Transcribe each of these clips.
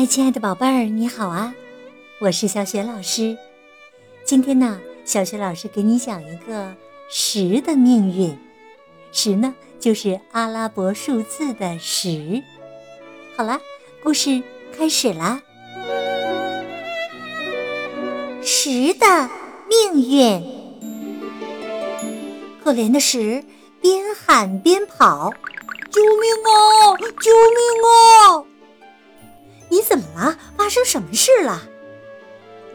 嗨，亲爱的宝贝儿，你好啊！我是小雪老师。今天呢，小雪老师给你讲一个十的命运。十呢，就是阿拉伯数字的十。好了，故事开始啦。十的命运，可怜的十边喊边跑：“救命啊！救命啊！”你怎么了？发生什么事了？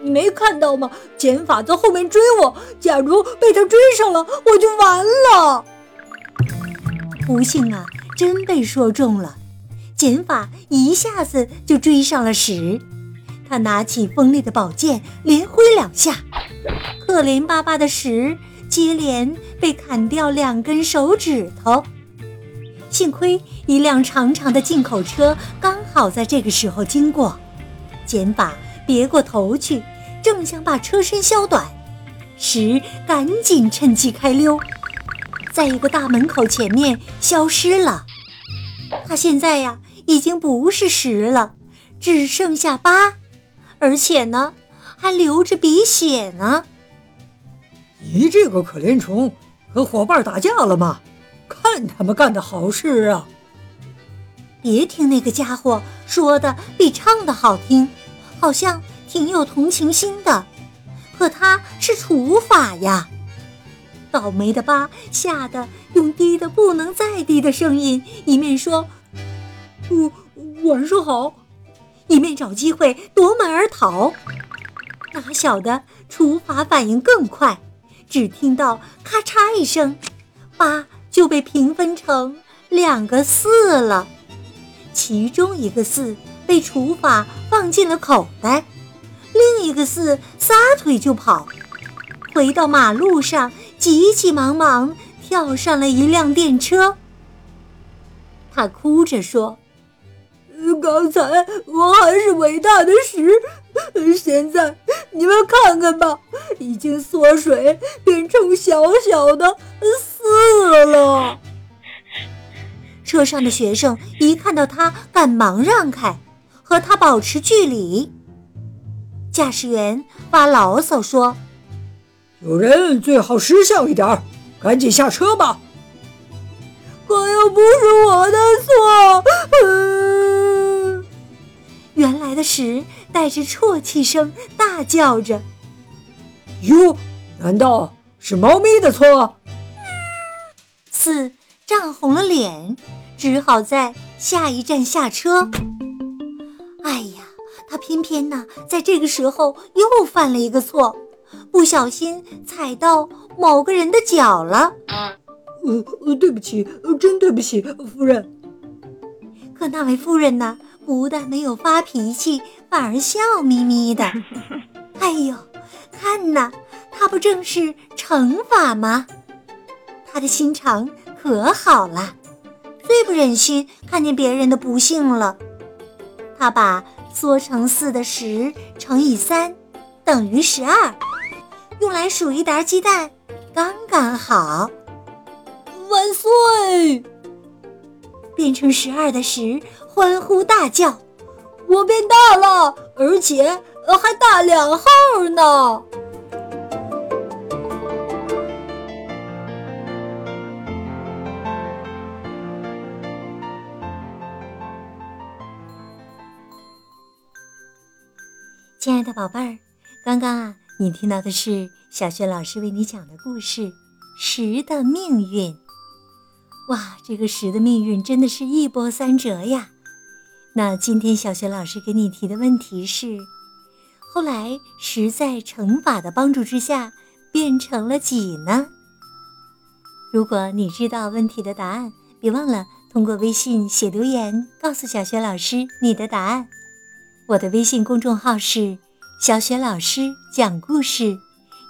你没看到吗？减法在后面追我，假如被他追上了，我就完了。不幸啊，真被说中了。减法一下子就追上了十，他拿起锋利的宝剑，连挥两下，可怜巴巴的十接连被砍掉两根手指头。幸亏一辆长长的进口车刚好在这个时候经过，减法别过头去，正想把车身削短，时赶紧趁机开溜，在一个大门口前面消失了。他现在呀，已经不是十了，只剩下八，而且呢，还流着鼻血呢。你这个可怜虫，和伙伴打架了吗？看他们干的好事啊！别听那个家伙说的比唱的好听，好像挺有同情心的，可他是除法呀！倒霉的八吓得用低的不能再低的声音，一面说：“我晚上好”，一面找机会夺门而逃。哪晓得除法反应更快，只听到咔嚓一声，八。就被平分成两个四了，其中一个四被除法放进了口袋，另一个四撒腿就跑，回到马路上，急急忙忙跳上了一辆电车。他哭着说：“刚才我还是伟大的十，现在你们看看吧，已经缩水变成小小的。”四了。车上的学生一看到他，赶忙让开，和他保持距离。驾驶员发牢骚说：“有人最好识相一点，赶紧下车吧。”可又不是我的错。原来的石带着啜泣声大叫着：“哟，难道是猫咪的错？”四涨红了脸，只好在下一站下车。哎呀，他偏偏呢，在这个时候又犯了一个错，不小心踩到某个人的脚了。呃，对不起，真对不起，夫人。可那位夫人呢，不但没有发脾气，反而笑眯眯的。哎呦，看呐，他不正是惩罚吗？他的心肠可好了，最不忍心看见别人的不幸了。他把缩成四的十乘以三等于十二，用来数一沓鸡蛋，刚刚好。万岁！变成十二的十欢呼大叫：“我变大了，而且还大两号呢！”亲爱的宝贝儿，刚刚啊，你听到的是小雪老师为你讲的故事《十的命运》。哇，这个十的命运真的是一波三折呀！那今天小雪老师给你提的问题是：后来十在乘法的帮助之下变成了几呢？如果你知道问题的答案，别忘了通过微信写留言告诉小雪老师你的答案。我的微信公众号是小雪老师讲故事，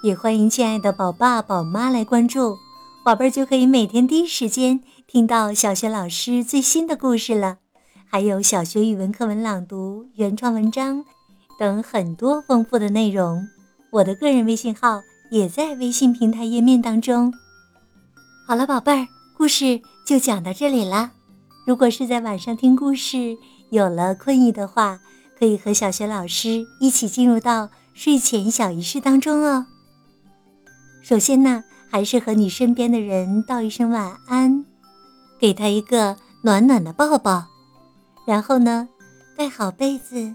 也欢迎亲爱的宝爸宝妈来关注，宝贝儿就可以每天第一时间听到小雪老师最新的故事了，还有小学语文课文朗读、原创文章等很多丰富的内容。我的个人微信号也在微信平台页面当中。好了，宝贝儿，故事就讲到这里啦。如果是在晚上听故事，有了困意的话，可以和小学老师一起进入到睡前小仪式当中哦。首先呢，还是和你身边的人道一声晚安，给他一个暖暖的抱抱，然后呢，盖好被子，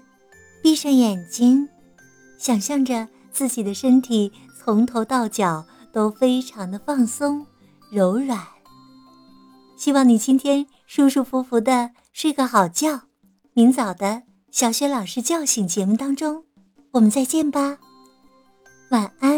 闭上眼睛，想象着自己的身体从头到脚都非常的放松、柔软。希望你今天舒舒服服的睡个好觉，明早的小雪老师叫醒节目当中，我们再见吧，晚安。